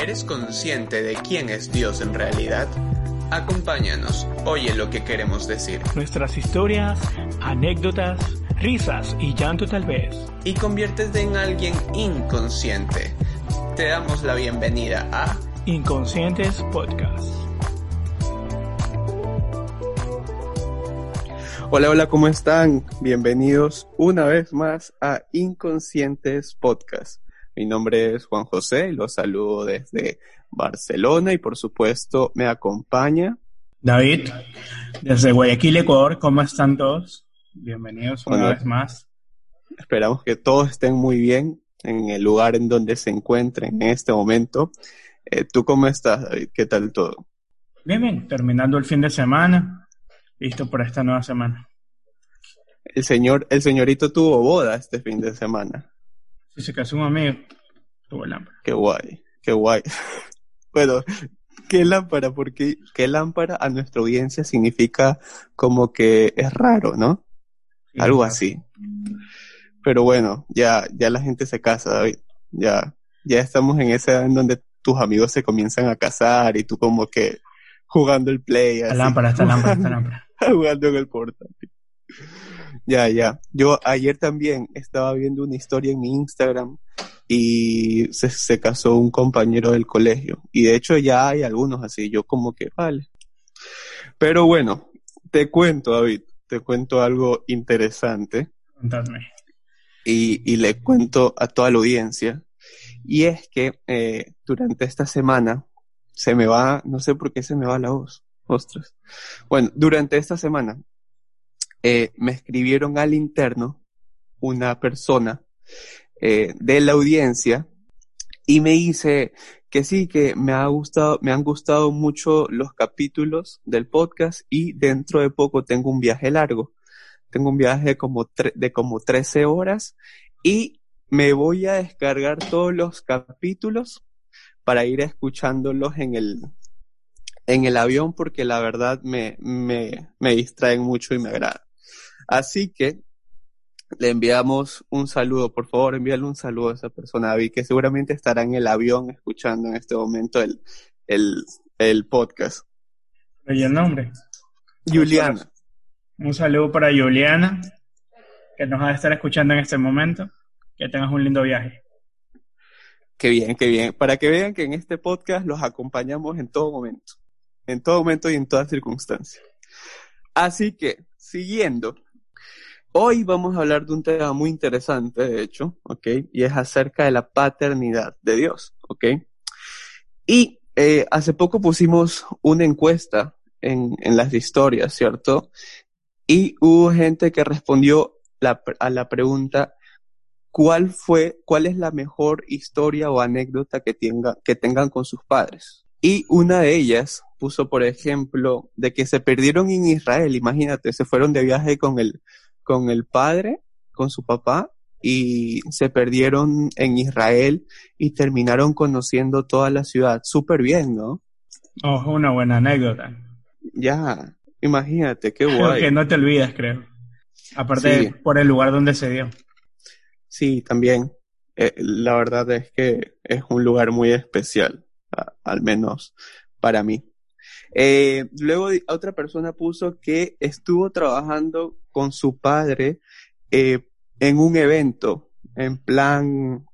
¿Eres consciente de quién es Dios en realidad? Acompáñanos, oye lo que queremos decir. Nuestras historias, anécdotas, risas y llanto tal vez. Y conviértete en alguien inconsciente. Te damos la bienvenida a Inconscientes Podcast. Hola, hola, ¿cómo están? Bienvenidos una vez más a Inconscientes Podcast. Mi nombre es Juan José y los saludo desde Barcelona y por supuesto me acompaña David, desde Guayaquil, Ecuador. ¿Cómo están todos? Bienvenidos una vez más. Esperamos que todos estén muy bien en el lugar en donde se encuentren en este momento. Eh, ¿Tú cómo estás, David? ¿Qué tal todo? Bien, bien, terminando el fin de semana. Listo para esta nueva semana. El señor, el señorito tuvo boda este fin de semana. Si se casó un amigo, tuvo hambre. Qué guay, qué guay. bueno, qué lámpara, porque qué lámpara a nuestra audiencia significa como que es raro, ¿no? Algo así. Pero bueno, ya, ya la gente se casa, David. Ya, ya estamos en esa edad en donde tus amigos se comienzan a casar y tú como que jugando el play, así, lámpara, esta lámpara, esta lámpara. jugando en el portátil. Ya, ya. Yo ayer también estaba viendo una historia en mi Instagram y se, se casó un compañero del colegio. Y de hecho ya hay algunos así. Yo como que, vale. Pero bueno, te cuento, David, te cuento algo interesante Contadme. y, y le cuento a toda la audiencia. Y es que eh, durante esta semana se me va, no sé por qué se me va la voz, ostras. Bueno, durante esta semana eh, me escribieron al interno una persona eh, de la audiencia y me dice que sí, que me ha gustado, me han gustado mucho los capítulos del podcast y dentro de poco tengo un viaje largo. Tengo un viaje como tre- de como 13 horas y me voy a descargar todos los capítulos para ir escuchándolos en el, en el avión porque la verdad me, me, me distraen mucho y me agrada. Así que le enviamos un saludo, por favor, envíale un saludo a esa persona, David, que seguramente estará en el avión escuchando en este momento el, el, el podcast. Oye el nombre. Juliana, Un saludo para Juliana, que nos va a estar escuchando en este momento. Que tengas un lindo viaje. qué bien, qué bien. Para que vean que en este podcast los acompañamos en todo momento, en todo momento y en toda circunstancia. Así que, siguiendo, hoy vamos a hablar de un tema muy interesante, de hecho, ¿ok? Y es acerca de la paternidad de Dios, ¿ok? Y eh, hace poco pusimos una encuesta en, en las historias, ¿cierto? Y hubo gente que respondió a la pregunta, ¿cuál fue, cuál es la mejor historia o anécdota que, tenga, que tengan con sus padres? Y una de ellas puso, por ejemplo, de que se perdieron en Israel, imagínate, se fueron de viaje con el, con el padre, con su papá, y se perdieron en Israel y terminaron conociendo toda la ciudad. Súper bien, ¿no? Ojo, una buena anécdota. Ya, imagínate, qué guay. que no te olvidas, creo. Aparte, Sí. por el lugar donde se dio. Sí, también. Eh, la verdad es que es un lugar muy especial, a- al menos para mí. Eh, luego otra persona puso que estuvo trabajando con su padre eh, en un evento, en plan,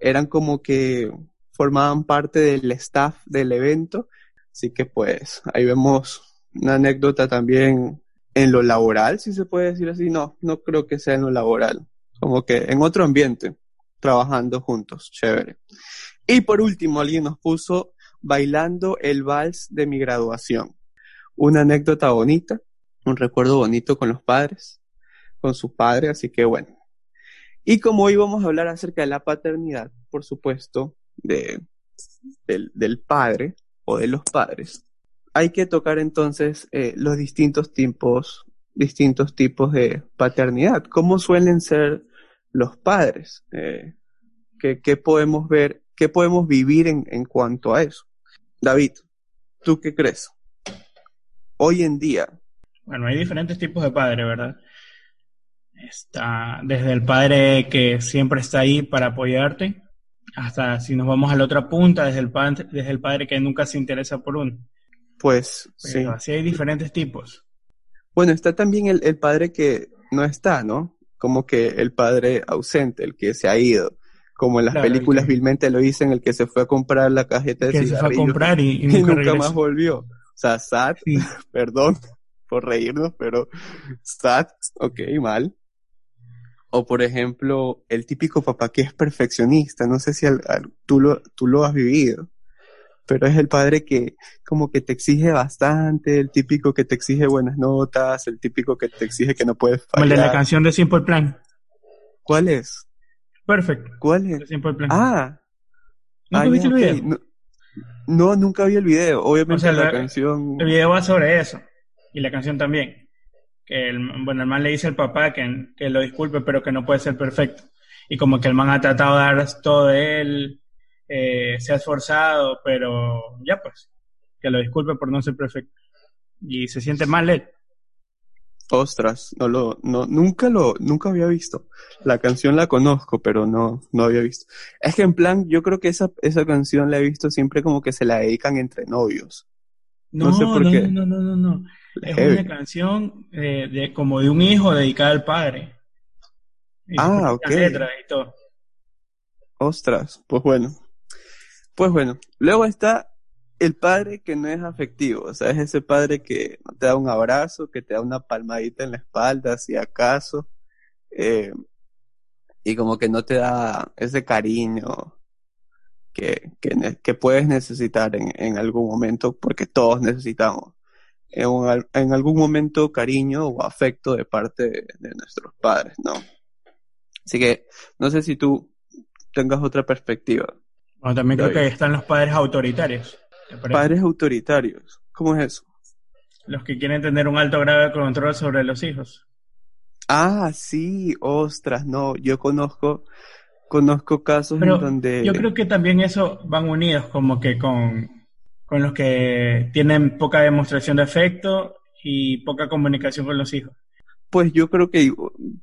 eran como que formaban parte del staff del evento, así que pues ahí vemos una anécdota también en lo laboral, si se puede decir así, no, no creo que sea en lo laboral, como que en otro ambiente, trabajando juntos, chévere. Y por último, alguien nos puso bailando el vals de mi graduación. Una anécdota bonita, un recuerdo bonito con los padres, con su padre, así que bueno. Y como hoy vamos a hablar acerca de la paternidad, por supuesto, de, del, del padre o de los padres, hay que tocar entonces eh, los distintos tipos, distintos tipos de paternidad. ¿Cómo suelen ser los padres? Eh, ¿qué, ¿qué, podemos ver? ¿Qué podemos vivir en, en cuanto a eso? David, ¿tú qué crees? Hoy en día. Bueno, hay diferentes tipos de padres, ¿verdad? Está desde el padre que siempre está ahí para apoyarte, hasta si nos vamos a la otra punta, desde el padre, desde el padre que nunca se interesa por uno. Pues Pero sí. así hay diferentes tipos. Bueno, está también el, el padre que no está, ¿no? Como que el padre ausente, el que se ha ido. Como en las Claro, películas que- vilmente lo dicen, el que se fue a comprar la cajeta de Que se fue a cigarrillos comprar y, y y nunca, más volvió. O sea, sad, Sí. perdón por reírnos, pero sad, ok, mal. O por ejemplo, el típico papá que es perfeccionista, no sé si al- al- tú, lo, tú lo has vivido, pero es el padre que como que te exige bastante, el típico que te exige buenas notas, el típico que te exige que no puedes Como el de la fallar. canción de Simple Plan. ¿Cuál es? Perfecto. ¿Cuál es? Simple Plan. Ah, ¿Nunca viste el video? No, no, nunca vi el video. Obviamente O sea, la la- canción... El video va sobre eso. Y la canción también. Que el, bueno, el man le dice al papá que, que lo disculpe, pero que no puede ser perfecto. Y como que el man ha tratado de dar todo de él, eh, se ha esforzado, pero ya pues, que lo disculpe por no ser perfecto. Y se siente mal él. Ostras, no lo, no, nunca lo, nunca había visto. La canción la conozco, pero no, no había visto. Es que en plan, yo creo que esa, esa canción la he visto siempre como que se la dedican entre novios. No, No sé por no, qué. no, no, no, no. Es Heavy. una canción eh, de, como de un hijo dedicada al padre. Y Ah, ok. letras y todo. Ostras, pues bueno. Pues bueno, luego está el padre que no es afectivo, o sea, es ese padre que te da un abrazo, que te da una palmadita en la espalda, si acaso, eh, y como que no te da ese cariño que, que, que puedes necesitar en, en algún momento, porque todos necesitamos en, algún momento cariño o afecto de parte de, de nuestros padres, ¿no? Así que no sé si tú tengas otra perspectiva. Bueno, también creo que están los padres autoritarios. Padres autoritarios, ¿cómo es eso? Los que quieren tener un alto grado de control sobre los hijos. Ah, sí, ostras, no, yo conozco, conozco casos Pero en donde... yo creo que también eso van unidos como que con, con los que tienen poca demostración de afecto y poca comunicación con los hijos. Pues yo creo que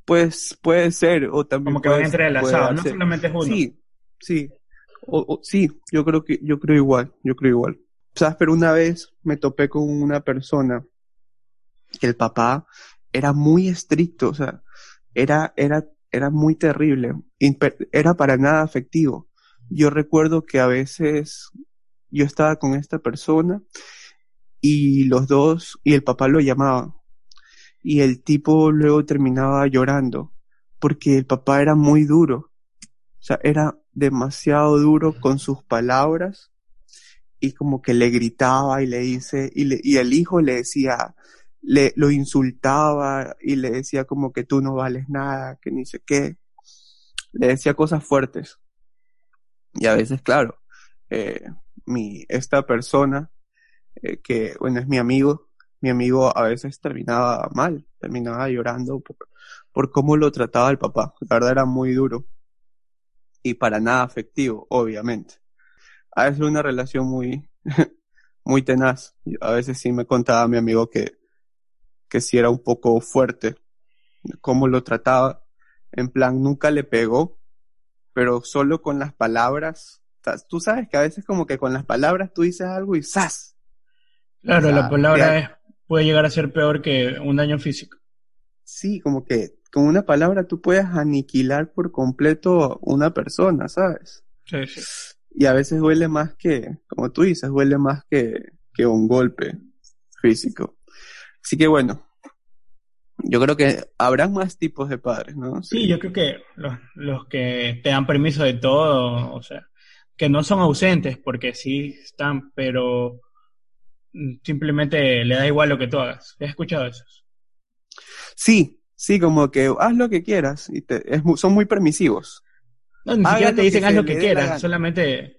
pues puede ser, o también Como que van entrelazados, no solamente es uno. Sí, sí, o, o- sí, yo creo que, yo creo igual, yo creo igual. ¿Sabes? Pero una vez me topé con una persona que el papá era muy estricto, o sea, era, era, era muy terrible, era para nada afectivo. Yo recuerdo que a veces yo estaba con esta persona y los dos, y el papá lo llamaba, y el tipo luego terminaba llorando, porque el papá era muy duro, o sea, era demasiado duro con sus palabras, y como que le gritaba y le dice, y, le, y el hijo le decía, le, lo insultaba y le decía como que tú no vales nada, que ni sé qué, le decía cosas fuertes. Y a veces, claro, eh, mi, esta persona, eh, que bueno, es mi amigo, mi amigo a veces terminaba mal, terminaba llorando por, por cómo lo trataba el papá. La verdad era muy duro. Y para nada afectivo, obviamente. A veces una relación muy, muy tenaz. A veces sí me contaba mi amigo que, que sí era un poco fuerte, cómo lo trataba. En plan, nunca le pegó, pero solo con las palabras. Tú sabes que a veces como que con las palabras tú dices algo y ¡zas! Claro, O sea, la palabra te- es, puede llegar a ser peor que un daño físico. Sí, como que con una palabra tú puedes aniquilar por completo una persona, ¿sabes? Sí, sí. Y a veces duele más que, como tú dices, duele más que, que un golpe físico. Así que bueno, yo creo que habrán más tipos de padres, ¿no? Sí, yo creo que los, los que te dan permiso de todo, o sea, que no son ausentes porque sí están, pero simplemente le da igual lo que tú hagas. ¿Has escuchado eso? Sí, sí, como que haz lo que quieras y te, es, son muy permisivos. No, ni siquiera te dicen haz lo que quieras, solamente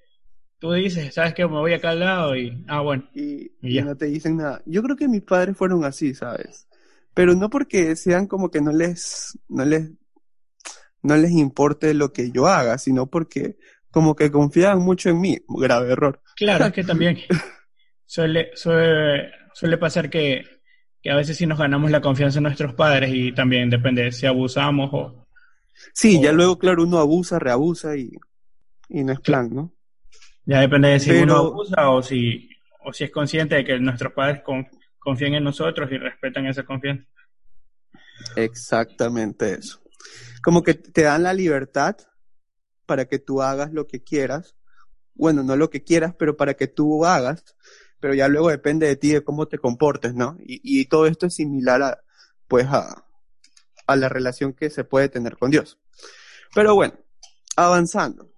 tú dices, sabes que me voy acá al lado y, ah, bueno. Y, Y y ya. no te dicen nada. Yo creo que mis padres fueron así, ¿sabes? Pero no porque sean como que no les, no les, no les importe lo que yo haga, sino porque como que confiaban mucho en mí. Grave error. Claro, es que también suele, suele, suele pasar que, que a veces sí nos ganamos la confianza de nuestros padres y también depende de si abusamos o... Sí, O- ya luego, claro, uno abusa, reabusa y, y no es plan, ¿no? Ya depende de si Pero- uno abusa o si, o si es consciente de que nuestros padres con- confían en nosotros y respetan esa confianza. Exactamente eso. Como que te dan la libertad para que tú hagas lo que quieras. Bueno, no lo que quieras, pero para que tú hagas. Pero ya luego depende de ti de cómo te comportes, ¿no? Y, todo esto es similar a, pues, a, a la relación que se puede tener con Dios. Pero bueno, avanzando,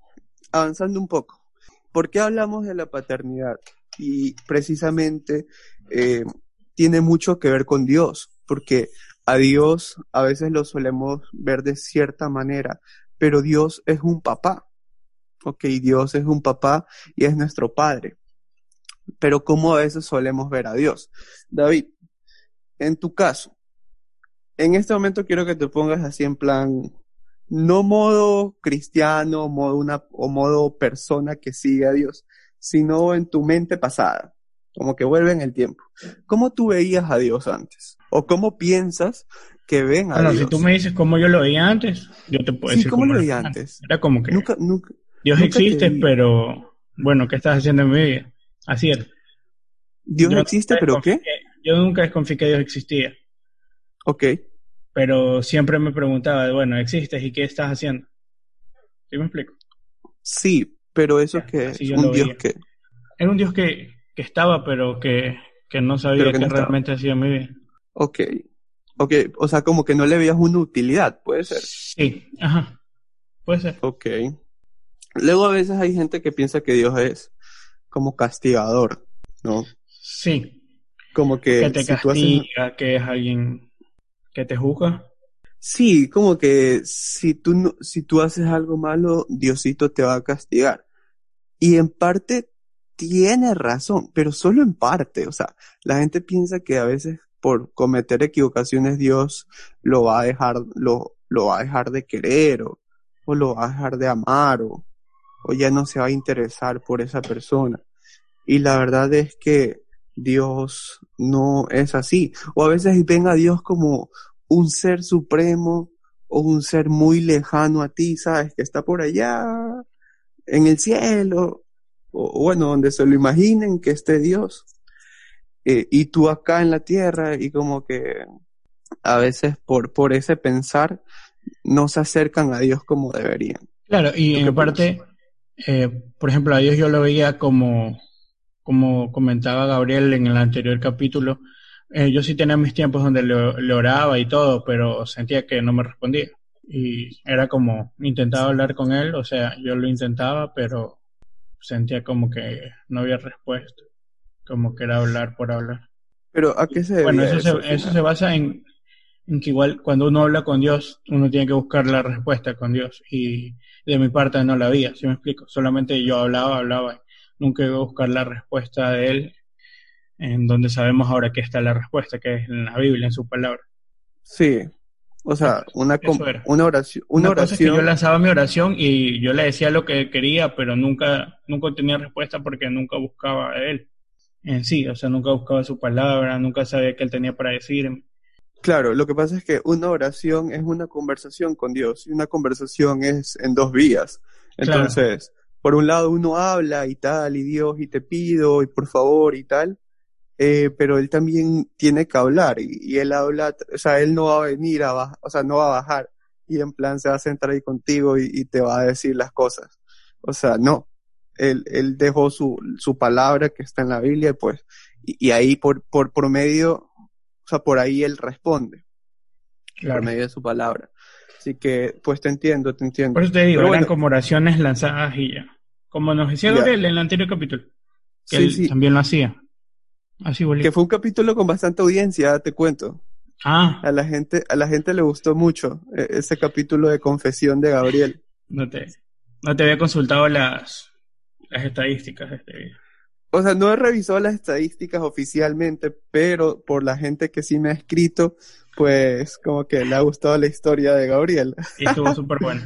avanzando un poco. ¿Por qué hablamos de la paternidad? Y precisamente eh, tiene mucho que ver con Dios, porque a Dios a veces lo solemos ver de cierta manera, pero Dios es un papá. Ok, Dios es un papá y es nuestro padre. Pero ¿cómo a veces solemos ver a Dios? David, en tu caso, en este momento quiero que te pongas así en plan, no modo cristiano, modo una, o modo persona que sigue a Dios, sino en tu mente pasada, como que vuelve en el tiempo. ¿Cómo tú veías a Dios antes? ¿O cómo piensas que ven a Bueno, Dios? si tú me dices cómo yo lo veía antes, yo te puedo Sí, decir ¿cómo lo era veía antes? Era como que Nunca, nunca, Dios nunca te existe, pero bueno, ¿qué estás haciendo en mi vida? Así era. Dios Yo existe, pero ¿qué? Yo nunca desconfié que Dios existía, Ok, pero siempre me preguntaba, bueno, ¿existes y qué estás haciendo? ¿Sí me explico? sí, pero eso Ya, que es un lo Dios veía. que, Era un Dios que, que estaba, pero que, que no sabía que qué no estaba. realmente hacía mi vida. ok, ok, o sea, como que no le veías una utilidad, puede ser. Sí, ajá. Puede ser. Ok. Luego a veces hay gente que piensa que Dios es como castigador, ¿no? Sí. Como que Que te si tú haces- castiga, que es alguien que te juzga. Sí, como que si tú no, si tú haces algo malo, Diosito te va a castigar. Y en parte tiene razón, pero solo en parte. O sea, la gente piensa que a veces por cometer equivocaciones Dios lo va a dejar, lo, lo va a dejar de querer o, o lo va a dejar de amar o, o ya no se va a interesar por esa persona. Y la verdad es que Dios no es así. O a veces ven a Dios como un ser supremo o un ser muy lejano a ti, ¿sabes? Que está por allá en el cielo, o, bueno, donde se lo imaginen que esté Dios. Eh, y tú acá en la tierra y como que a veces por, por ese pensar no se acercan a Dios como deberían. Claro, y ¿Tú en parte, eh, por ejemplo, a Dios yo lo veía como, como comentaba Gabriel en el anterior capítulo. eh, yo sí tenía mis tiempos donde le, le oraba y todo, pero sentía que no me respondía. Y era como, intentaba hablar con él, o sea, yo lo intentaba, pero sentía como que no había respuesta. Como que era hablar por hablar. Pero ¿a qué se debe Bueno, eso, se, eso se basa en, en que igual cuando uno habla con Dios, uno tiene que buscar la respuesta con Dios. Y de mi parte no la había, ¿sí me explico? Solamente yo hablaba, hablaba. Nunca iba a buscar la respuesta de Él en donde sabemos ahora que está la respuesta, que es en la Biblia, en su palabra. Sí. O sea, una, una oración, una Una cosa es que oración. yo lanzaba mi oración y yo le decía lo que quería, pero nunca, nunca tenía respuesta porque nunca buscaba a Él en sí. O sea, nunca buscaba su palabra, nunca sabía qué Él tenía para decirme. Claro, lo que pasa es que una oración es una conversación con Dios y una conversación es en dos vías. Claro. Entonces, por un lado uno habla y tal, y Dios, y te pido, y por favor, y tal, eh, pero él también tiene que hablar, y, y él habla, o sea, él no va a venir a bajar, o sea, no va a bajar, y en plan se va a sentar ahí contigo y, y te va a decir las cosas. O sea, no. Él, él dejó su, su palabra que está en la Biblia, pues, y, y ahí por, por, por medio, o sea, por ahí él responde Claro. por medio de su palabra. Así que, pues te entiendo, te entiendo. Por eso te digo, Pero eran bueno. como oraciones lanzadas y ya. Como nos decía. Gabriel en el anterior capítulo. Que Sí, él sí, también lo hacía. Así, bolito. que fue un capítulo con bastante audiencia, te cuento. Ah, A la gente, a la gente le gustó mucho eh, ese capítulo de confesión de Gabriel. no te, no te había consultado las, las estadísticas este. O sea, no he revisado las estadísticas oficialmente, pero por la gente que sí me ha escrito, pues como que le ha gustado la historia de Gabriel. Y estuvo súper bueno.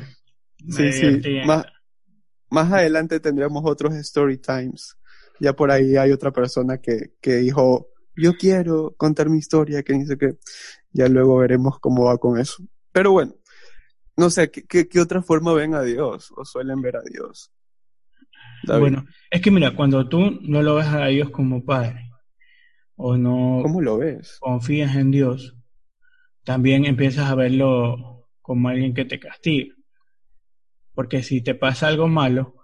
sí, sí. Más, más adelante tendremos otros story times. Ya por ahí hay otra persona que, que dijo, yo quiero contar mi historia, que dice que ya luego veremos cómo va con eso. Pero bueno, no sé, ¿qué, qué, otra forma ven a Dios o suelen ver a Dios? Bueno, es que mira, cuando tú no lo ves a Dios como Padre, o no ¿Cómo lo ves? confías en Dios, también empiezas a verlo como alguien que te castiga. Porque si te pasa algo malo,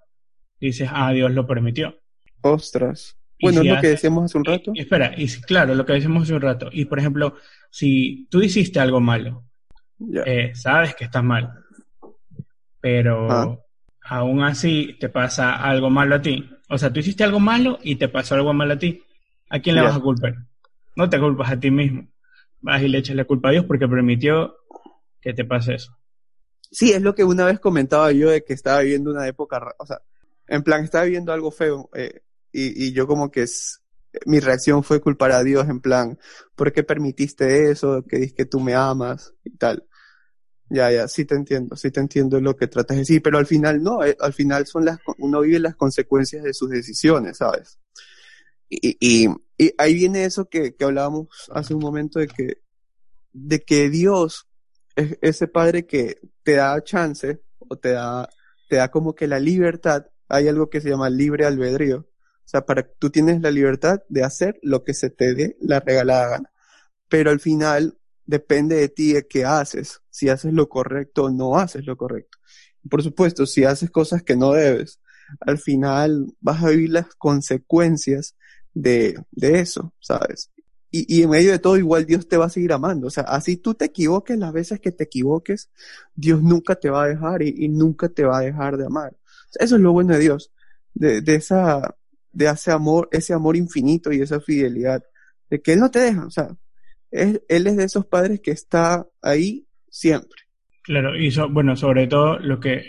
dices, ah, Dios lo permitió. Ostras. Bueno, es lo que decíamos hace un rato. espera, y claro, lo que decíamos hace un rato. Y por ejemplo, si tú hiciste algo malo, eh, sabes que estás mal, pero ah. Aún así te pasa algo malo a ti. O sea, tú hiciste algo malo y te pasó algo malo a ti. ¿A quién le vas a culpar? No te culpas a ti mismo. Vas y le echas la culpa a Dios porque permitió que te pase eso. Sí, es lo que una vez comentaba yo de que estaba viviendo una época, o sea, en plan, estaba viviendo algo feo eh, y, y, yo como que es, mi reacción fue culpar a Dios en plan, ¿por qué permitiste eso? Que dices que tú me amas y tal. Ya, ya, sí te entiendo, sí te entiendo lo que tratas de decir, pero al final no, eh, al final son las, uno vive las consecuencias de sus decisiones, ¿sabes? Y, y, y ahí viene eso que, que hablábamos hace un momento de que, de que Dios es ese padre que te da chance o te da, te da como que la libertad, hay algo que se llama libre albedrío. O sea, para tú tienes la libertad de hacer lo que se te dé la regalada gana. Pero al final depende de ti de qué haces, si haces lo correcto o no haces lo correcto. Por supuesto, si haces cosas que no debes, al final vas a vivir las consecuencias de, de eso, ¿sabes? Y, y, en medio de todo igual Dios te va a seguir amando. O sea, así tú te equivoques las veces que te equivoques, Dios nunca te va a dejar y, y nunca te va a dejar de amar. Eso es lo bueno de Dios, de, de esa, de ese amor, ese amor infinito y esa fidelidad, de que Él no te deja. O sea, él, él es de esos padres que está ahí siempre. Claro, y bueno, sobre todo lo que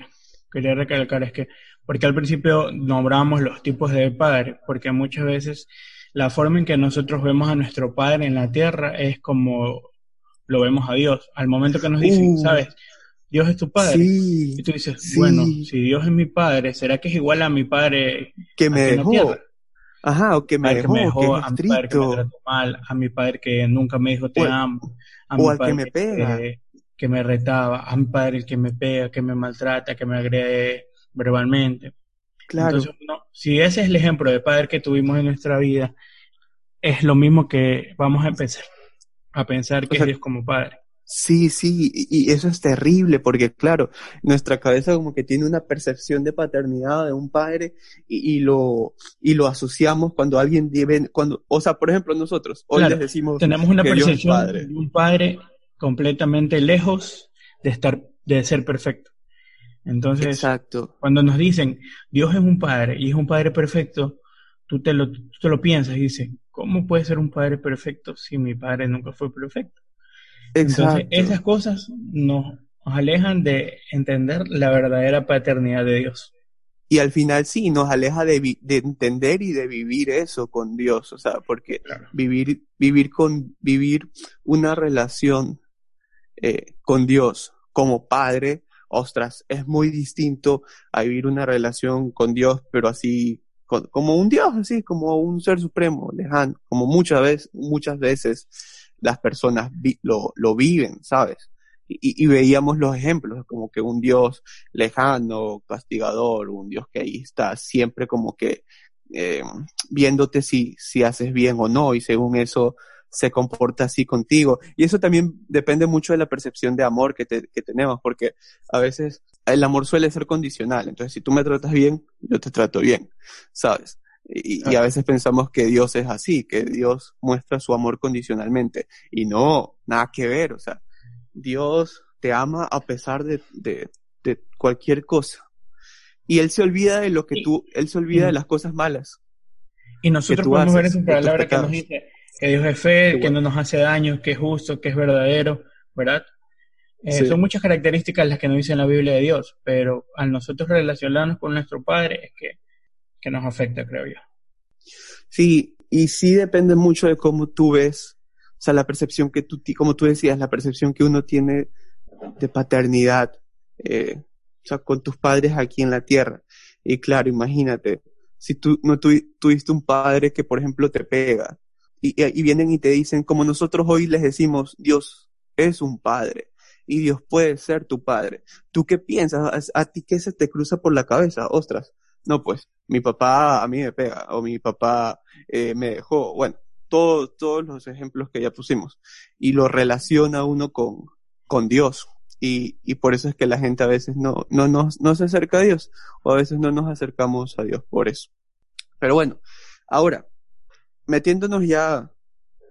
quería recalcar es que, porque al principio nombramos los tipos de padre, porque muchas veces la forma en que nosotros vemos a nuestro Padre en la tierra es como lo vemos a Dios. Al momento que nos dicen, uh, ¿sabes? Dios es tu Padre. Sí, y tú dices, bueno, si Dios es mi Padre, ¿será que es igual a mi Padre que me dejó? Ajá, o que me dejó, que me dejó a mi padre que me trató mal, a mi padre que nunca me dijo te o, amo, a o mi al padre que me pega. Que, que, me retaba, a mi padre que me pega, que me maltrata, que me agrede verbalmente. Claro. Entonces, no, si ese es el ejemplo de padre que tuvimos en nuestra vida, es lo mismo que vamos a empezar a pensar que o sea, es Dios como Padre. Sí, sí, y, y eso es terrible porque, claro, nuestra cabeza como que tiene una percepción de paternidad de un padre y, y lo y lo asociamos cuando alguien vive, cuando, o sea, por ejemplo, nosotros hoy claro, les decimos tenemos una que percepción de un padre completamente lejos de estar, de ser perfecto. Entonces, Exacto. cuando nos dicen Dios es un padre y es un padre perfecto, tú te lo, tú te lo piensas y dices, ¿cómo puede ser un padre perfecto si mi padre nunca fue perfecto? Exacto. Entonces, esas cosas nos alejan de entender la verdadera paternidad de Dios. Y al final sí, nos aleja de, de entender y de vivir eso con Dios, o sea, porque claro. vivir, vivir con, vivir una relación eh, con Dios como padre, ostras, es muy distinto a vivir una relación con Dios, pero así como un Dios, así como un ser supremo, lejano, como muchas veces, muchas veces las personas lo, lo, viven, ¿sabes? Y, veíamos los ejemplos, como que un Dios lejano, castigador, un Dios que ahí está siempre como que eh, viéndote si, si haces bien o no, y según eso se comporta así contigo. Y eso también depende mucho de la percepción de amor que tenemos, porque a veces el amor suele ser condicional. Entonces, si tú me tratas bien, yo te trato bien, ¿sabes? Y, y, a veces pensamos que Dios es así, que Dios muestra su amor condicionalmente. Y no, nada que ver. O sea, Dios te ama a pesar de, de, de cualquier cosa. Y Él se olvida de lo que tú, Él se olvida de las cosas malas. Y nosotros podemos ver en su palabra que nos dice que Dios es fe, que no nos hace daño, que es justo, que es verdadero, ¿verdad? Eh, sí. Son muchas características las que nos dice la Biblia de Dios, pero al nosotros relacionarnos con nuestro Padre es que que nos afecta, creo yo. Sí, y sí depende mucho de cómo tú ves, o sea, la percepción que tú, como tú decías, la percepción que uno tiene de paternidad, eh, o sea, con tus padres aquí en la tierra. Y claro, imagínate, si tú no tuviste un padre que, por ejemplo, te pega, y, y vienen y te dicen, como nosotros hoy les decimos, Dios es un padre y Dios puede ser tu padre. ¿Tú qué piensas? ¿A, ti qué se te cruza por la cabeza? Ostras, no, pues mi papá a mí me pega o mi papá eh, me dejó. Bueno, todos los ejemplos que ya pusimos. Y lo relaciona uno con, con Dios. Y, y por eso es que la gente a veces no, no, nos, no se acerca a Dios o a veces no nos acercamos a Dios por eso. Pero bueno, ahora, metiéndonos ya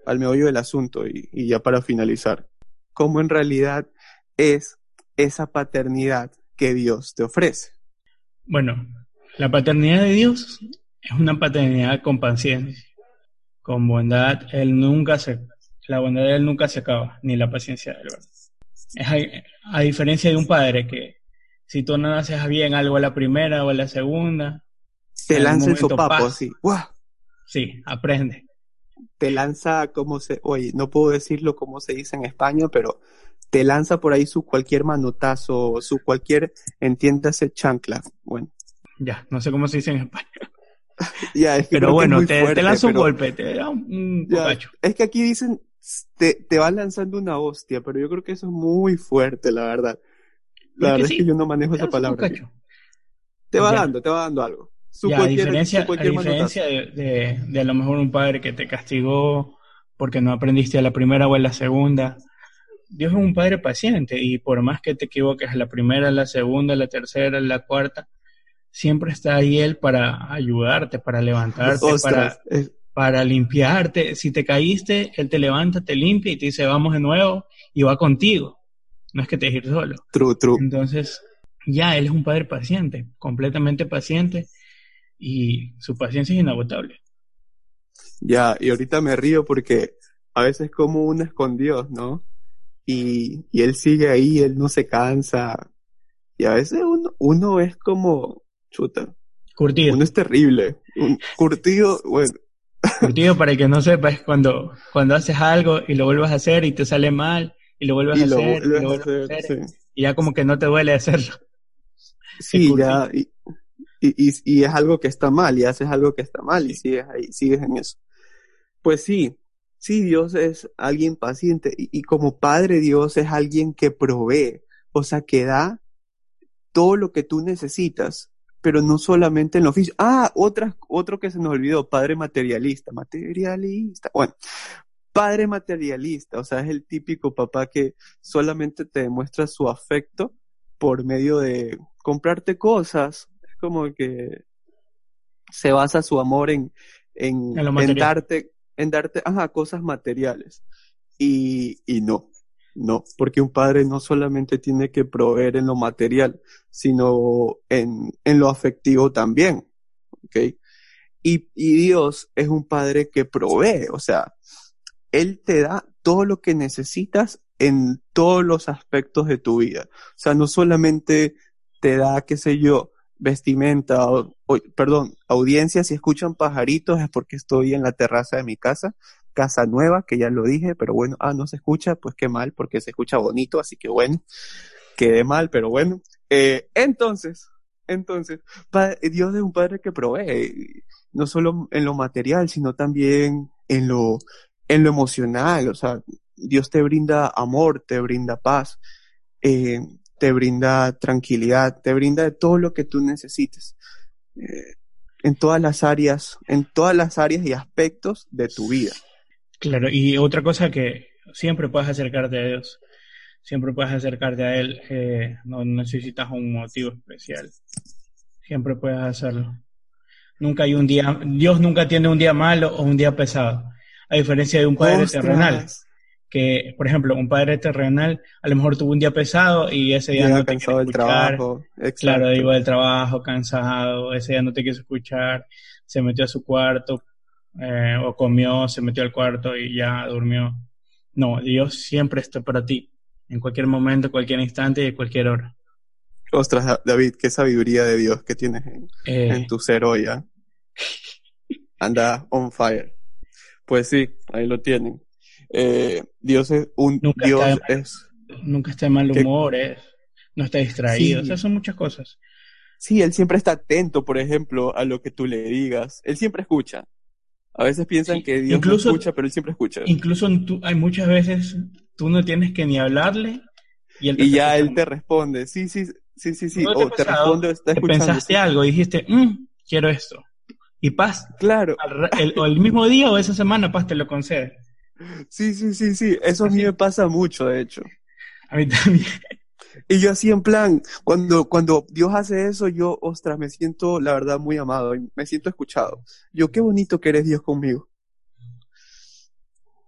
al meollo del asunto y, y ya para finalizar, ¿cómo en realidad es esa paternidad que Dios te ofrece? Bueno, la paternidad de Dios es una paternidad con paciencia, con bondad. Él nunca se, la bondad de Él nunca se acaba, ni la paciencia de Él. Es a, a, diferencia de un padre que si tú no haces bien algo a la primera o a la segunda, te lanza el sopapo, sí. Sí, aprende. Te lanza como se, oye, no puedo decirlo como se dice en España, pero te lanza por ahí su cualquier manotazo, su cualquier, entiéndase, chancla. Bueno. Ya, no sé cómo se dice en español. ya, es que pero bueno, te, te, lanza un golpe, te da un, ya, Es que aquí dicen, te, te va lanzando una hostia, pero yo creo que eso es muy fuerte, la verdad. La verdad es que yo no manejo esa palabra. Te va dando, te va dando algo. Su ya, a diferencia, a diferencia de, de, de, a lo mejor un padre que te castigó porque no aprendiste a la primera o a la segunda, Dios es un padre paciente y por más que te equivoques la primera, la segunda, la tercera, la cuarta, siempre está ahí Él para ayudarte, para levantarte, para, para limpiarte. Si te caíste, Él te levanta, te limpia y te dice, vamos de nuevo y va contigo. No es que te dejes solo. True, true. Entonces, ya Él es un padre paciente, completamente paciente y su paciencia es inagotable. Ya, y ahorita me río porque a veces como uno es con Dios, ¿no? y, y él sigue ahí, él no se cansa. Y a veces uno, uno es como, chuta. Curtido. Uno es terrible. Un curtido, bueno. Curtido, para el que no sepa, es cuando, cuando haces algo y lo vuelves a hacer y te sale mal, y lo vuelves a hacer, y, lo vuelves a hacer, y ya como que no te duele hacerlo. Sí, ya, y, y, y, es algo que está mal, y haces algo que está mal, y sigues ahí, sigues en eso. Pues sí, Sí, Dios es alguien paciente y, como Padre Dios es alguien que provee, o sea, que da todo lo que tú necesitas, pero no solamente en lo físico. Ah, otra, otro que se nos olvidó, Padre materialista, materialista. Bueno, Padre materialista, o sea, es el típico papá que solamente te demuestra su afecto por medio de comprarte cosas. Es como que se basa su amor en, en, en darte en darte, ajá, cosas materiales. Y, y no, no, porque un padre no solamente tiene que proveer en lo material, sino en, en lo afectivo también, ¿ok? Y, y Dios es un padre que provee, o sea, Él te da todo lo que necesitas en todos los aspectos de tu vida. O sea, no solamente te da, qué sé yo, vestimenta, o, perdón, audiencia, si escuchan pajaritos es porque estoy en la terraza de mi casa, casa nueva, que ya lo dije, pero bueno, ah, no se escucha, pues qué mal, porque se escucha bonito, así que bueno, quedé mal, pero bueno. Eh, entonces, entonces, Dios es un padre que provee, no solo en lo material, sino también en lo, en lo emocional, o sea, Dios te brinda amor, te brinda paz. Eh, te brinda tranquilidad, te brinda de todo lo que tú necesites. Eh, en todas las áreas, en todas las áreas y aspectos de tu vida. Claro, y otra cosa que siempre puedes acercarte a Dios, siempre puedes acercarte a Él, eh, no necesitas un motivo especial, siempre puedes hacerlo. Nunca hay un día, Dios nunca tiene un día malo o un día pesado, a diferencia de un Padre terrenal que, por ejemplo, un padre terrenal a lo mejor tuvo un día pesado y ese día no te quiso escuchar. trabajo. Claro, iba del trabajo cansado, ese día no te quiso escuchar, se metió a su cuarto eh, o comió, se metió al cuarto y ya durmió. No, Dios siempre está para ti, en cualquier momento, cualquier instante y en cualquier hora. Ostras, David, qué sabiduría de Dios que tienes en, eh, tu ser hoy. ¿ah? anda on fire. Pues sí, ahí lo tienen. Eh, Dios es un Nunca Dios está es Nunca está de mal humor, es- no está distraído, Sí. o sea, son muchas cosas. Sí, él siempre está atento, por ejemplo, a lo que tú le digas. Él siempre escucha. A veces piensan Sí, que Dios incluso- no escucha, pero él siempre escucha. Incluso tú, hay muchas veces tú no tienes que ni hablarle y él ya él te responde. Sí, sí, sí, sí, sí. ¿No te O responde o está escuchando. pensaste sí. algo dijiste, "Mm, quiero esto. Y paz, Claro. al ra- el, o el mismo día o esa semana, paz te lo concede. Sí, sí, sí, sí. Eso a mí me pasa mucho, de hecho. A mí también. Y yo así en plan, cuando, cuando Dios hace eso, yo, ostras, me siento, la verdad, muy amado y me siento escuchado. Yo, qué bonito que eres Dios conmigo.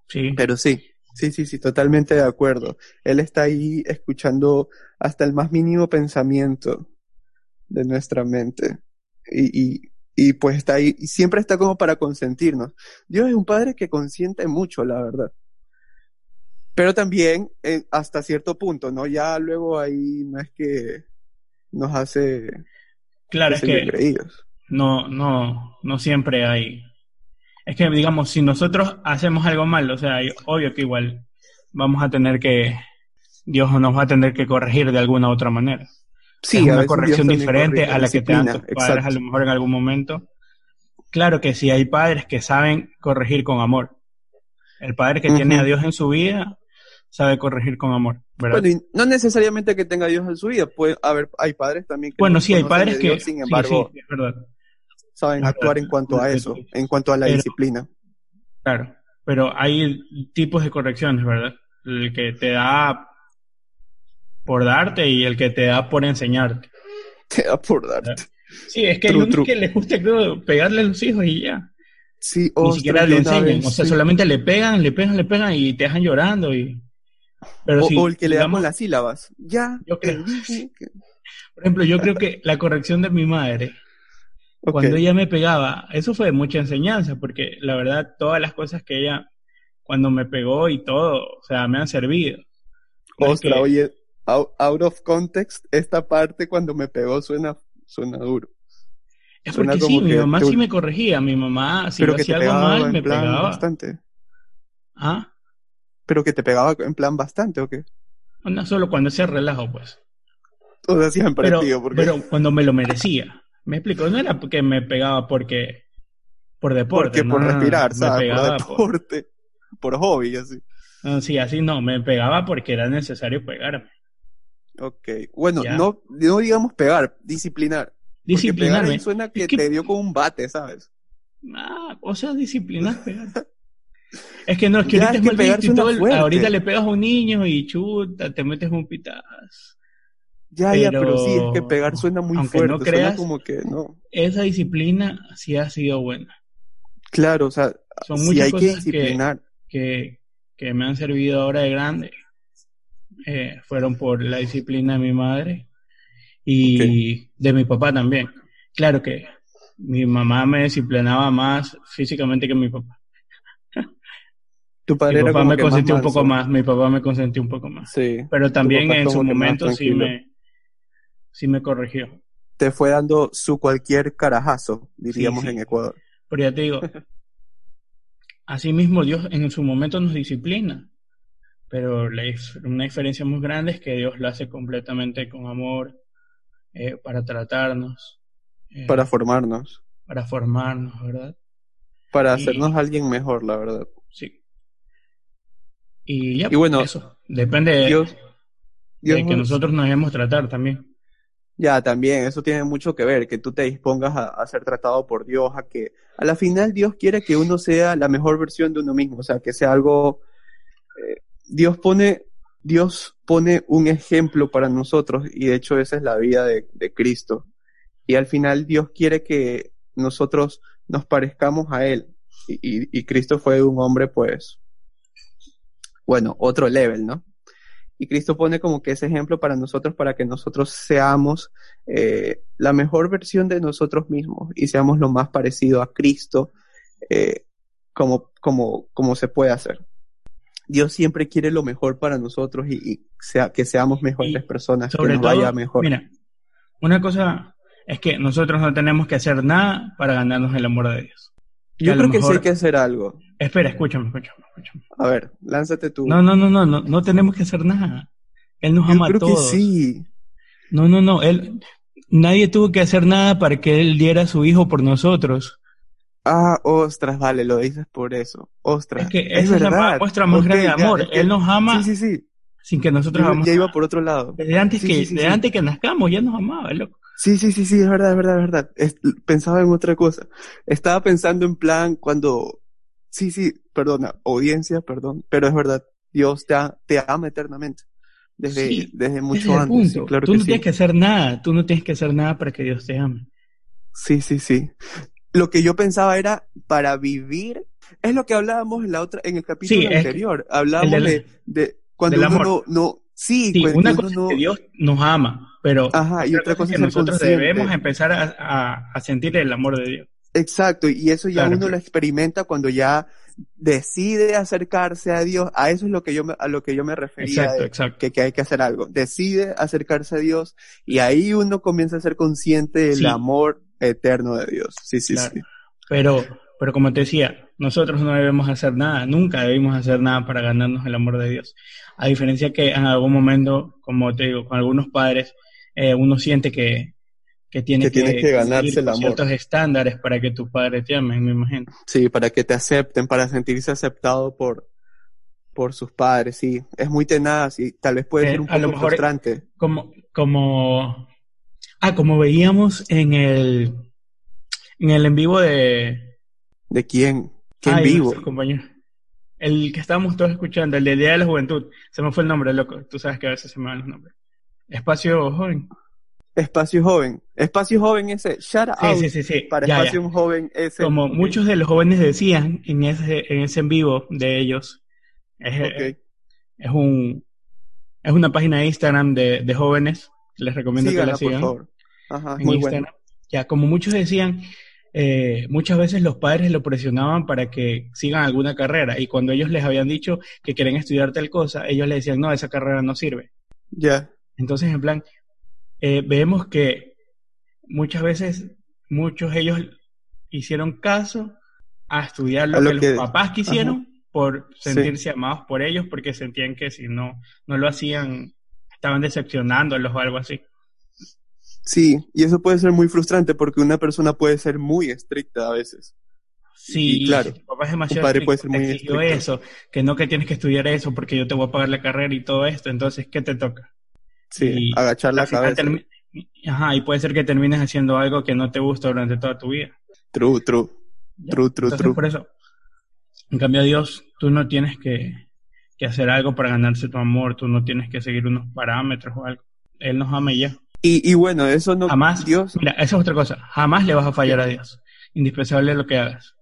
Sí, Pero sí, sí, sí, sí, totalmente de acuerdo. Él está ahí escuchando hasta el más mínimo pensamiento de nuestra mente. Y, y, y pues está ahí, y siempre está como para consentirnos. Dios es un padre que consiente mucho, la verdad. Pero también eh, hasta cierto punto, ¿no? Ya luego ahí no es que nos hace claro, es que creídos. no, no, no siempre hay. Es que, digamos, si nosotros hacemos algo mal, o sea, obvio que igual vamos a tener que, Dios nos va a tener que corregir de alguna u otra manera. Sí, es una corrección diferente corrige, a la que te dan tus padres a lo mejor en algún momento. Claro que sí hay padres que saben corregir con amor. El padre que tiene a Dios en su vida sabe corregir con amor, ¿verdad? Bueno, y no necesariamente que tenga Dios en su vida, puede haber, hay padres también que Bueno, no sí, hay padres que, sin embargo, sí, es verdad, saben Claro. actuar en cuanto a eso, en cuanto a la Pero- disciplina. claro. Pero hay tipos de correcciones, ¿verdad? El que te da por darte y el que te da por enseñarte. Te da por darte. Sí, es que True, hay unos que les gusta creo, pegarle a los hijos y ya. Sí, Ni ostras, siquiera le enseñan, vez, o sea, sí. solamente le pegan, le pegan, le pegan y te dejan llorando y... Pero o, si, o el que le damos las sílabas. Ya, Yo te creo- dije que- Por ejemplo, yo creo que la corrección de mi madre, cuando ella me pegaba, eso fue de mucha enseñanza, porque la verdad, todas las cosas que ella, cuando me pegó y todo, o sea, me han servido. Ostras, oye, out, out of context, esta parte cuando me pegó suena, suena duro. es suena porque sí, mi mamá tú- sí me corregía, mi mamá, si pero yo que te hacía algo mal, me plan pegaba. bastante. ¿Ah? Pero que te pegaba en plan bastante, ¿o qué? No solo cuando hacía relajo, pues. O sea, siempre, Pero, tío, porque, pero cuando me lo merecía. Me explico, no era porque me pegaba porque por deporte. porque por respirar, ¿sabes? por por- deporte, por hobby, así. no, sí, así no, me pegaba porque era necesario pegarme. Ok, bueno, Ya. no, no digamos pegar, disciplinar. Porque pegar Disciplinarme. suena que, Es que- te dio con un bate, ¿sabes? Ah, o sea, disciplinar, pegar. Es que no, es que Ya, ahorita es es que mal pegar visto y todo el- ahorita le pegas a un niño y chuta, te metes un pitazo. Ya, ya, pero sí, es que pegar suena muy aunque fuerte, no suena creas- como que no. Esa disciplina sí ha sido buena. Claro, o sea, Son sí muchas hay que cosas que, disciplinar. que, que me han servido ahora de grande. Eh, fueron por la disciplina de mi madre y de mi papá también. Claro que mi mamá me disciplinaba más físicamente que mi papá. Tu padre Mi era papá como me consentía un poco más, mi papá me consentía un poco más. Sí, Pero también en su momento sí me, sí me corrigió. te fue dando su cualquier carajazo, diríamos Sí, sí. en Ecuador. Pero ya te digo, así mismo Dios en su momento nos disciplina. Pero la una diferencia muy grande es que Dios lo hace completamente con amor, eh, para tratarnos, eh, Para formarnos, para formarnos, ¿verdad? para Y- hacernos alguien mejor, la verdad. Sí. Y ya, Y bueno, eso. Depende de, Dios, Dios de que nos- nosotros nos debemos tratar también. Ya, también, eso tiene mucho que ver, que tú te dispongas a, a ser tratado por Dios, a que a la final Dios quiere que uno sea la mejor versión de uno mismo, o sea, que sea algo, eh, Dios pone, Dios pone un ejemplo para nosotros y de hecho esa es la vida de, de Cristo. Y al final Dios quiere que nosotros nos parezcamos a Él. Y, y, y Cristo fue un hombre, pues, bueno, otro level, ¿no? Y Cristo pone como que ese ejemplo para nosotros, para que nosotros seamos eh, la mejor versión de nosotros mismos y seamos lo más parecido a Cristo eh, como, como, como se puede hacer. Dios siempre quiere lo mejor para nosotros y, y sea, que seamos mejores Y personas, que Sobre nos todo, vaya mejor. mira, una cosa es que nosotros no tenemos que hacer nada para ganarnos el amor de Dios. que Yo creo que sí hay que hacer algo. Espera, escúchame, escúchame, escúchame. A ver, lánzate tú. No, no, no, no, no, no tenemos que hacer nada. Él nos Yo ama a creo que todos. sí. No, no, no, él, nadie tuvo que hacer nada para que él diera a su hijo por nosotros. Ah, ostras, vale, lo dices por eso. Ostras. Es que esa es la muestra más Ok, grande de amor. es que- Él nos ama Sí, sí, sí. sin que nosotros amamos. ya iba por otro lado. Desde antes Sí, que, sí, sí, desde sí. antes que nazcamos ya nos amaba, loco. Sí, sí, sí, sí, es verdad, es verdad, es verdad. Es- pensaba en otra cosa. Estaba pensando en plan cuando, sí, sí, perdona, audiencia, perdón, pero es verdad, Dios te, ha- te ama eternamente. Desde, Sí, desde mucho antes, punto. claro tú que no sí. tienes que hacer nada, tú no tienes que hacer nada para que Dios te ame. Sí, sí, sí. Lo que yo pensaba era para vivir, es lo que hablábamos en la otra, en el capítulo Sí, anterior. Hablábamos el de, cuando uno amor. no, no, sí, pues, una uno cosa no- es que Dios nos ama, pero Ajá, y otra cosa que es nosotros consciente. debemos empezar a, a- a sentir el amor de Dios. Exacto, y eso ya Claro, uno lo experimenta cuando ya decide acercarse a Dios. A eso es lo que yo me, a lo que yo me refería Exacto, de exacto. que, que hay que hacer algo. Decide acercarse a Dios y ahí uno comienza a ser consciente del Sí. amor eterno de Dios. Sí, sí, Claro. sí. Pero, pero como te decía, nosotros no debemos hacer nada, nunca debimos hacer nada para ganarnos el amor de Dios. A diferencia que en algún momento, como te digo, con algunos padres, eh, uno siente que, que tiene Que tienes que ganarse el amor. ciertos estándares para que tus padres te amen, me imagino. Sí, para que te acepten, para sentirse aceptado por, por sus padres, sí. Es muy tenaz y tal vez puede Eh, ser un poco frustrante. Como, como, ah, como veíamos en el, en el en vivo de, ¿De quién? ¿Quién Ay, vivo? compañero. El que estábamos todos escuchando, el del Día de la Juventud. Se me fue el nombre, loco. Tú sabes que a veces se me van los nombres. Espacio Joven. Espacio Joven. Espacio Joven ese. Shout Sí, out sí, sí, sí. para Ya, ya. Espacio Joven ese. Como Ok, muchos de los jóvenes decían en ese, en ese en vivo de ellos, es, ok. es un es una página de Instagram de, de jóvenes. Les recomiendo que la por sigan. favor. Ajá, en muy Instagram. bueno. Ya, como muchos decían, eh, muchas veces los padres lo presionaban para que sigan alguna carrera y cuando ellos les habían dicho que quieren estudiar tal cosa, ellos les decían, no, esa carrera no sirve. Ya. Entonces, en plan, eh, vemos que muchas veces muchos ellos hicieron caso a estudiar lo, A lo que, que- los papás quisieron por Sí. sentirse amados por ellos porque sentían que si no, no lo hacían, estaban decepcionándolos o algo así. Sí, y eso puede ser muy frustrante porque una persona puede ser muy estricta a veces. Sí, Y claro, si tu papá es demasiado padre estricto, puede ser muy estricto. eso, que no que tienes que estudiar eso porque yo te voy a pagar la carrera y todo esto, entonces, ¿qué te toca? Sí, Y agachar la cabeza. Ajá, y puede ser que termines haciendo algo que no te gusta durante toda tu vida. True, true. ¿ya? True, true, Entonces, true. por eso, en cambio Dios, tú no tienes que, que hacer algo para ganarse tu amor, tú no tienes que seguir unos parámetros o algo. Él nos ama y ya. Y, y bueno, eso no. Jamás, Dios, mira, esa es otra cosa, jamás le vas a fallar a Dios. Indispensable lo que hagas.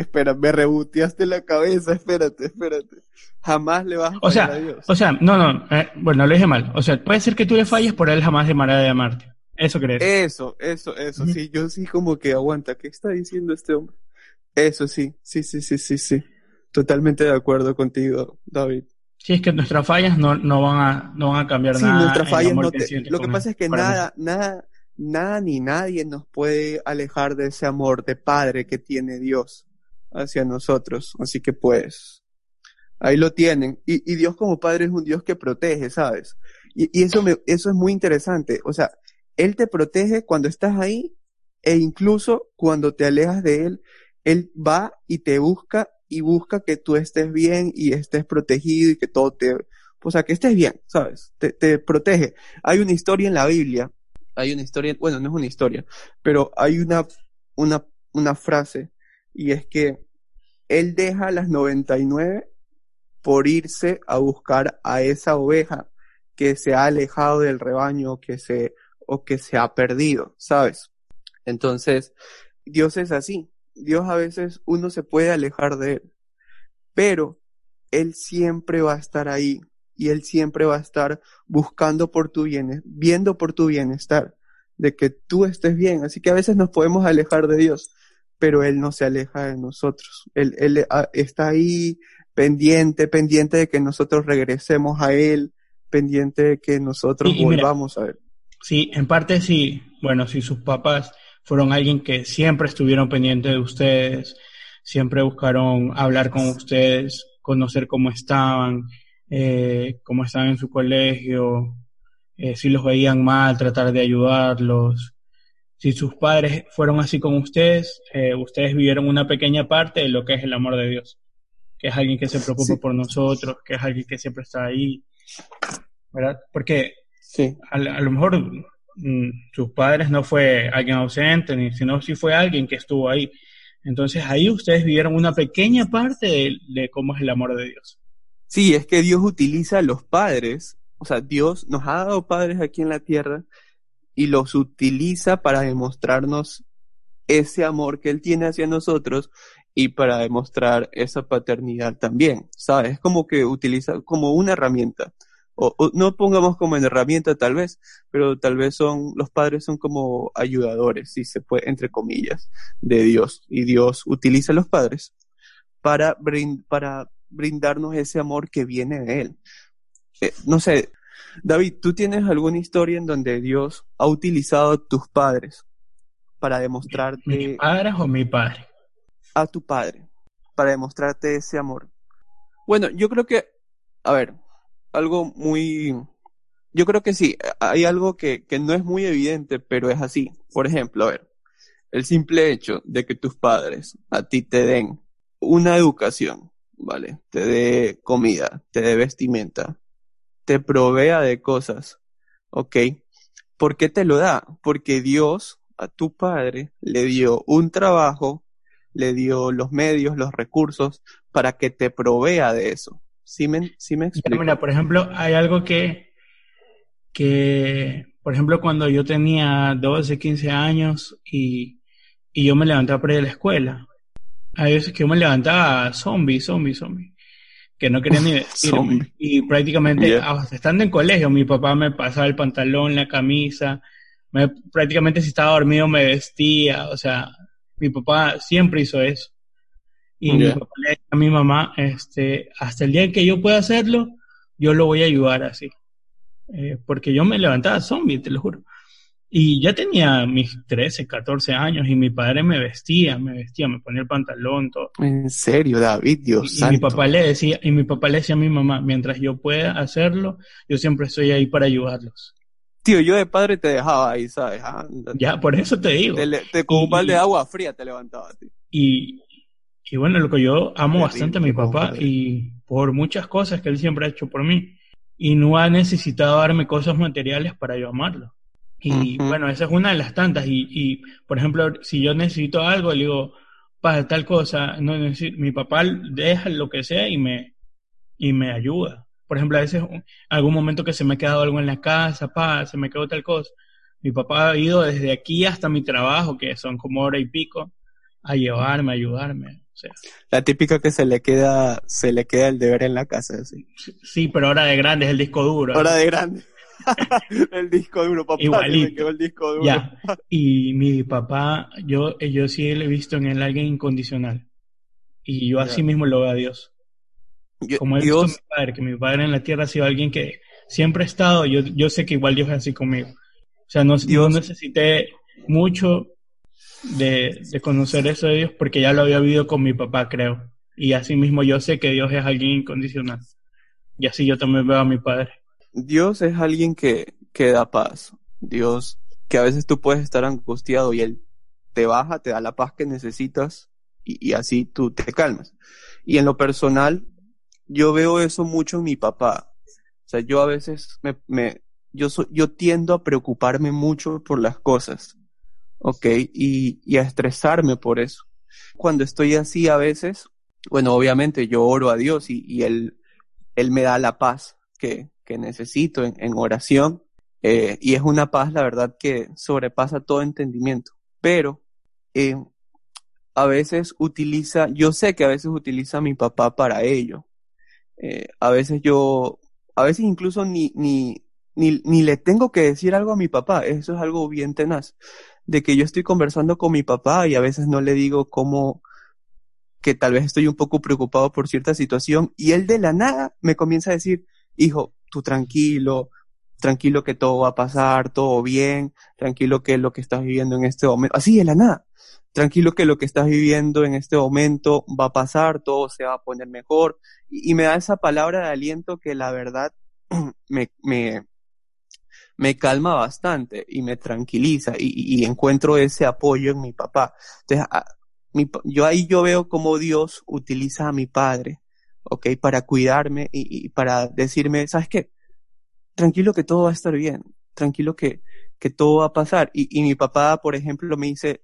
Espera, me reboteaste la cabeza, espérate, espérate. Jamás le vas a O sea, a Dios. o sea, no, no, eh, bueno, lo dije mal. O sea, puede ser que tú le falles, pero él jamás dejará de amarte. Eso crees. Eso, eso, eso, sí, yo sí como que aguanta, ¿qué está diciendo este hombre? Eso sí, sí, sí, sí, sí, sí. Totalmente de acuerdo contigo, David. Si es que nuestras fallas no, no van a, no van a cambiar Sí, nada. nuestras fallas no te... Lo que pasa es que nada, nada, nada ni nadie nos puede alejar de ese amor de padre que tiene Dios hacia nosotros. Así que pues, ahí lo tienen. Y, y Dios como padre es un Dios que protege, ¿sabes? Y, y eso, me, eso es muy interesante. O sea, Él te protege cuando estás ahí e incluso cuando te alejas de Él, Él va y te busca y busca que tú estés bien y estés protegido y que todo te, o sea, que estés bien, ¿sabes? Te, te protege. Hay una historia en la Biblia, hay una historia, bueno, no es una historia, pero hay una, una, una frase y es que Él deja las 99 por irse a buscar a esa oveja que se ha alejado del rebaño que se, o que se ha perdido, ¿sabes? Entonces, Dios es así. Dios a veces uno se puede alejar de Él, pero Él siempre va a estar ahí y Él siempre va a estar buscando por tu bienestar, viendo por tu bienestar, de que tú estés bien. Así que a veces nos podemos alejar de Dios, pero Él no se aleja de nosotros. Él, él ah, está ahí pendiente, pendiente de que nosotros regresemos a Él, pendiente de que nosotros Y- y mira, volvamos a Él. Sí, en parte sí. Bueno, si sus papás fueron alguien que siempre estuvieron pendientes de ustedes, siempre buscaron hablar con ustedes, conocer cómo estaban, eh, cómo estaban en su colegio, eh, si los veían mal, tratar de ayudarlos. Si sus padres fueron así con ustedes, eh, ustedes vivieron una pequeña parte de lo que es el amor de Dios, que es alguien que se preocupa por nosotros, que es alguien que siempre está ahí, ¿verdad? Porque Sí. a, a lo mejor mm, sus padres no fue alguien ausente, ni, sino sí fue alguien que estuvo ahí. Entonces ahí ustedes vivieron una pequeña parte de, de cómo es el amor de Dios. Sí, es que Dios utiliza a los padres, o sea, Dios nos ha dado padres aquí en la tierra y los utiliza para demostrarnos ese amor que Él tiene hacia nosotros y para demostrar esa paternidad también, ¿sabes? Es como que utiliza como una herramienta. O, no pongamos como en herramienta tal vez, pero tal vez son, los padres son como ayudadores, si se puede, entre comillas, de Dios. Y Dios utiliza los padres para, brin- para brindarnos ese amor que viene de Él. Eh, no sé, David, ¿tú tienes alguna historia en donde Dios ha utilizado a tus padres para ¿Mis demostrarte padres o mi padre? a tu padre, para demostrarte ese amor? Bueno, yo creo que, a ver, algo muy, yo creo que sí, hay algo que, que no es muy evidente, pero es así. Por ejemplo, a ver, el simple hecho de que tus padres a ti te den una educación, ¿vale? Te dé comida, te dé vestimenta, te provea de cosas, ¿ok? ¿Por qué te lo da? Porque Dios a tu padre le dio un trabajo, le dio los medios, los recursos para que te provea de eso. ¿Sí me, sí me explico? mira, por ejemplo, hay algo que, que, por ejemplo, cuando yo tenía 12, 15 años y, y yo me levantaba para ir a la escuela, hay veces que yo me levantaba zombie, zombie, zombie, que no quería ni vestirme. Y prácticamente, hasta estando en colegio, mi papá me pasaba el pantalón, la camisa, me- prácticamente si estaba dormido me vestía, o sea, mi papá siempre hizo eso. Y mi papá le decía a mi mamá, este, hasta el día en que yo pueda hacerlo, yo lo voy a ayudar así. Eh, porque yo me levantaba zombie, te lo juro. Y ya tenía mis 13, 14 años y mi padre me vestía, me vestía, me ponía el pantalón, todo. En serio, David, Dios Y, y mi papá le decía, y mi papá le decía a mi mamá, mientras yo pueda hacerlo, yo siempre estoy ahí para ayudarlos. Tío, yo de padre te dejaba ahí, ¿sabes? Ándate. Ya, por eso te digo. Te, te- con un Y- balde de agua fría te levantaba, tío. Y, y bueno, lo que yo amo Terrible, bastante a mi papá y por muchas cosas que él siempre ha hecho por mí. Y no ha necesitado darme cosas materiales para yo amarlo. Y bueno, esa es una de las tantas. Y, y por ejemplo, si yo necesito algo, le digo, para tal cosa, no necesito, mi papá deja lo que sea y me, y me ayuda. Por ejemplo, a veces, algún momento que se me ha quedado algo en la casa, pa, se me quedó tal cosa. Mi papá ha ido desde aquí hasta mi trabajo, que son como hora y pico, a llevarme, a ayudarme. O sea, La típica que se le queda, se le queda el deber en la casa, así. sí, pero ahora de grande es el disco duro. Ahora de grande. el disco duro, papá. me Igualito. quedó el disco duro. Ya. Y mi papá, yo, yo sí le he visto en él alguien incondicional. Y yo así mismo lo veo a Dios. Como he visto a Dios, mi padre, que mi padre en la tierra ha sido alguien que siempre ha estado, yo, yo sé que igual Dios es así conmigo. O sea, no, Dios- no necesité mucho de, de conocer eso de Dios porque ya lo había vivido con mi papá, creo. Y así mismo yo sé que Dios es alguien incondicional. Y así yo también veo a mi padre. Dios es alguien que, que da paz. Dios, que a veces tú puedes estar angustiado y Él te baja, te da la paz que necesitas y, así tú te calmas. Y en lo personal, yo veo eso mucho en mi papá. O sea, yo a veces me, me yo soy, yo tiendo a preocuparme mucho por las cosas. ¿Ok? Y, y a estresarme por eso. Cuando estoy así a veces, bueno, obviamente yo oro a Dios y, y Él, Él me da la paz que, que necesito en, oración. eh, y es una paz, la verdad, que sobrepasa todo entendimiento. Pero eh, a veces utiliza, yo sé que a veces utiliza a mi papá para ello. Eh, a veces yo, a veces incluso ni, ni, ni, ni le tengo que decir algo a mi papá. Eso es algo bien tenaz. De que yo estoy conversando con mi papá y a veces no le digo cómo, que tal vez estoy un poco preocupado por cierta situación y él de la nada me comienza a decir, hijo, tú tranquilo, tranquilo que todo va a pasar, todo bien, tranquilo que lo que estás viviendo en este momento, así de la nada, tranquilo que lo que estás viviendo en este momento va a pasar, todo se va a poner mejor, y, me da esa palabra de aliento que la verdad me, me, me calma bastante y me tranquiliza y, encuentro ese apoyo en mi papá. Entonces, yo ahí yo veo cómo Dios utiliza a mi padre, ¿ok? Para cuidarme y, para decirme, ¿sabes qué? Tranquilo que todo va a estar bien, tranquilo que, que todo va a pasar. Y, y mi papá, por ejemplo, me dice,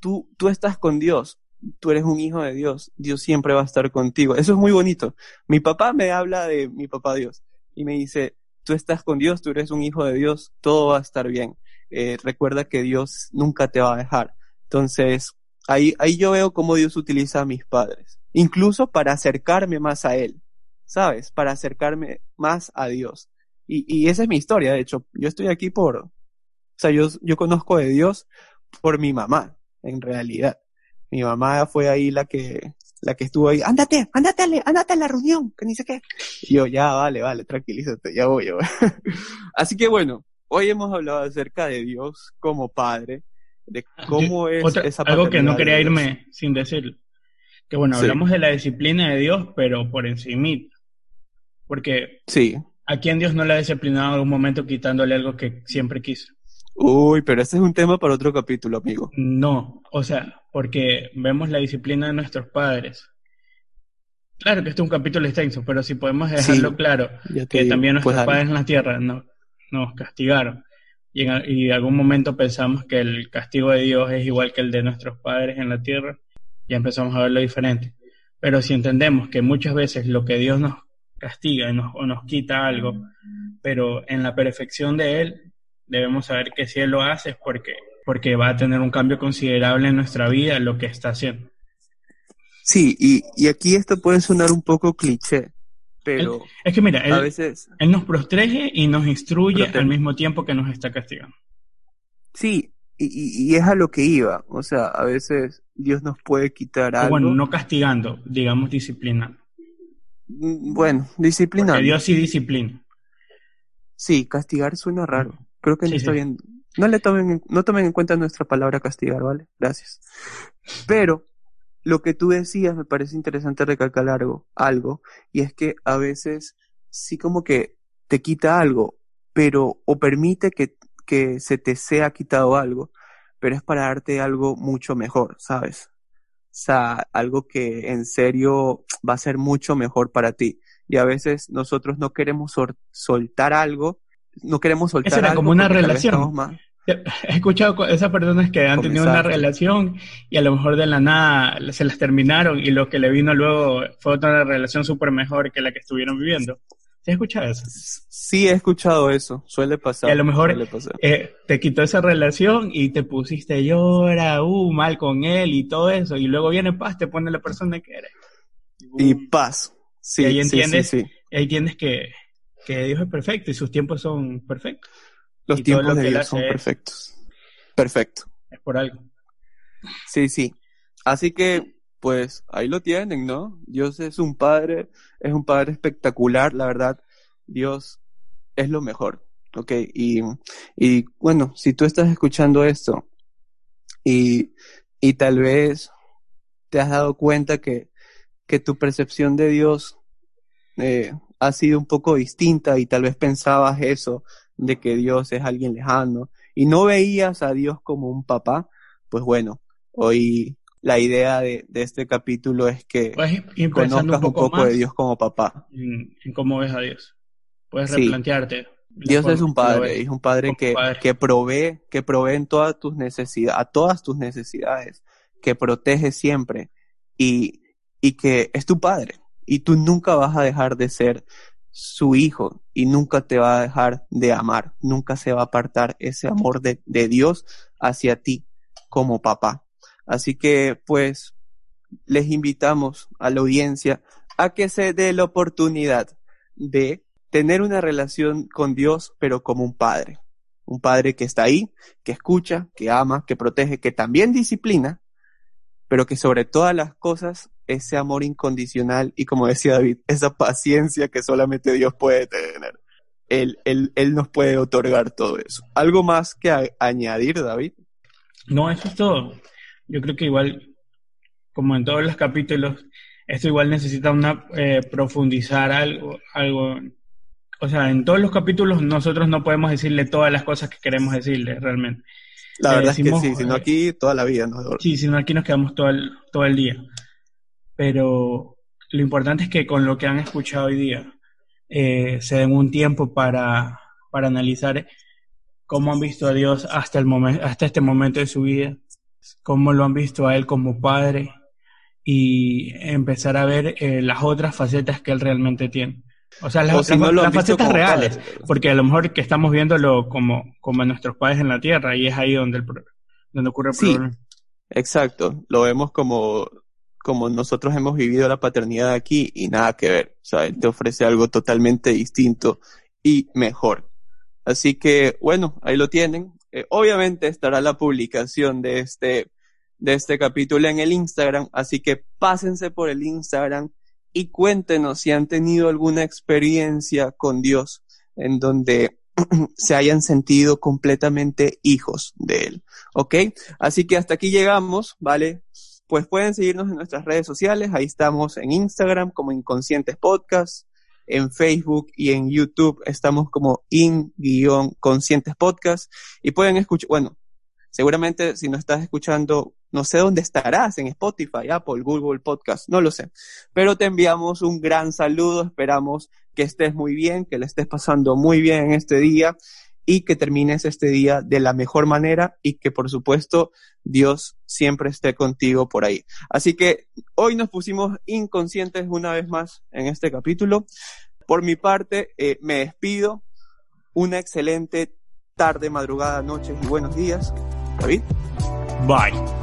tú, tú estás con Dios, tú eres un hijo de Dios, Dios siempre va a estar contigo. Eso es muy bonito. Mi papá me habla de mi papá Dios y me dice, tú estás con Dios, tú eres un hijo de Dios, todo va a estar bien. Eh, recuerda que Dios nunca te va a dejar. Entonces, ahí, ahí yo veo cómo Dios utiliza a mis padres, incluso para acercarme más a Él, ¿sabes? Para acercarme más a Dios. Y, y esa es mi historia, de hecho, yo estoy aquí por, o sea, yo, yo conozco de Dios por mi mamá, en realidad. Mi mamá fue ahí la que, la que estuvo ahí, ándate, ándate, ándate a la reunión, que ni sé qué. Y yo, ya, vale, vale, tranquilízate, ya voy, yo. Así que bueno, hoy hemos hablado acerca de Dios como Padre, de cómo es esa Algo que no quería irme sin decir. Que bueno, hablamos de la disciplina de Dios, pero por encima. Porque sí. ¿a quién Dios no le ha disciplinado en algún momento quitándole algo que siempre quiso? Uy, pero ese es un tema para otro capítulo, amigo. No, o sea, porque vemos la disciplina de nuestros padres. Claro que este es un capítulo extenso, pero si podemos dejarlo claro, que también nuestros pues padres en la tierra no, nos castigaron. Y en, y algún momento pensamos que el castigo de Dios es igual que el de nuestros padres en la tierra, ya empezamos a verlo diferente. Pero si entendemos que muchas veces lo que Dios nos castiga o nos quita algo, pero en la perfección de Él debemos saber que si Él lo hace es porque, porque va a tener un cambio considerable en nuestra vida, lo que está haciendo. Sí, y, y aquí esto puede sonar un poco cliché, pero es que mira, él, a veces él nos protege y nos instruye al mismo tiempo que nos está castigando. Sí, y, y, es a lo que iba, o sea, a veces Dios nos puede quitar algo. Bueno, no castigando, digamos disciplinando. Mm, bueno, disciplinando. Porque Dios sí disciplina. Sí, castigar suena raro. Creo que no está bien. No le tomen, no tomen en cuenta nuestra palabra castigar, ¿vale? Gracias. Pero lo que tú decías me parece interesante recalcar algo, algo, y es que a veces sí como que te quita algo, pero, o permite que, que se te sea quitado algo, pero es para darte algo mucho mejor, ¿sabes? O sea, algo que en serio va a ser mucho mejor para ti. Y a veces nosotros no queremos soltar algo no queremos soltar. Eso era como una relación. He escuchado esas personas que han tenido una relación y a lo mejor de la nada se las terminaron y lo que le vino luego fue otra relación súper mejor que la que estuvieron viviendo. ¿Sí has escuchado eso? Sí, he escuchado eso. Suele pasar. Y a lo mejor eh, te quitó esa relación y te pusiste llora, uh, mal con él y todo eso. Y luego viene paz, te pone la persona que eres. Y paz. Sí, y ahí entiendes, sí, ahí entiendes que, que Dios es perfecto y sus tiempos son perfectos. Los tiempos de Dios son perfectos. Perfecto. Es por algo. Sí, sí. Así que, pues, ahí lo tienen, ¿no? Dios es un padre, es un padre espectacular, la verdad. Dios es lo mejor, ¿ok? Y, y bueno, si tú estás escuchando esto y, y tal vez te has dado cuenta que, que tu percepción de Dios eh, ha sido un poco distinta y tal vez pensabas eso, de que Dios es alguien lejano y no veías a Dios como un papá, pues bueno, hoy la idea de, este capítulo es que Puedes conozcas un poco, de Dios como papá. En, cómo ves a Dios. Puedes replantearte. Dios es un padre, es un padre que, que provee, que provee en todas tus necesidades, a todas tus necesidades, que protege siempre y, y que es tu padre y tú nunca vas a dejar de ser su hijo y nunca te va a dejar de amar, nunca se va a apartar ese amor de, de Dios hacia ti como papá. Así que pues les invitamos a la audiencia a que se dé la oportunidad de tener una relación con Dios, pero como un padre. Un padre que está ahí, que escucha, que ama, que protege, que también disciplina, pero que sobre todas las cosas ese amor incondicional y como decía David, esa paciencia que solamente Dios puede tener. él, él, él nos puede otorgar todo eso. ¿Algo más que añadir, David? No, eso es todo. Yo creo que igual, como en todos los capítulos, esto igual necesita una eh, profundizar algo, algo. O sea, en todos los capítulos nosotros no podemos decirle todas las cosas que queremos decirle realmente. La verdad es que sí, sino aquí toda la vida. ¿no? Sí, sino aquí nos quedamos todo el, todo el día. Pero lo importante es que con lo que han escuchado hoy día eh, se den un tiempo para, para analizar cómo han visto a Dios hasta, el momento, hasta este momento de su vida, cómo lo han visto a Él como Padre y empezar a ver eh, las otras facetas que Él realmente tiene. O sea, las, facetas reales, porque a lo mejor que estamos viéndolo como, como nuestros padres en la tierra y es ahí donde, el, donde ocurre el sí, problema. Exacto, lo vemos como como nosotros hemos vivido la paternidad aquí y nada que ver. O sea, él te ofrece algo totalmente distinto y mejor. Así que, bueno, ahí lo tienen. Eh, obviamente estará la publicación de este, de este capítulo en el Instagram, así que pásense por el Instagram y cuéntenos si han tenido alguna experiencia con Dios en donde se hayan sentido completamente hijos de Él. ¿Ok? Así que hasta aquí llegamos, ¿vale? pues pueden seguirnos en nuestras redes sociales. Ahí estamos en Instagram como Inconscientes Podcast, en Facebook y en YouTube. Estamos como in-conscientes podcast. Y pueden escuchar, bueno, seguramente si no estás escuchando, no sé dónde estarás, en Spotify, Apple, Google Podcast, no lo sé, pero te enviamos un gran saludo, esperamos que estés muy bien, que le estés pasando muy bien en este día y que termines este día de la mejor manera y que por supuesto Dios siempre esté contigo por ahí. Así que hoy nos pusimos inconscientes una vez más en este capítulo. Por mi parte, eh, me despido. Una excelente tarde, madrugada, noches y buenos días. David. Bye.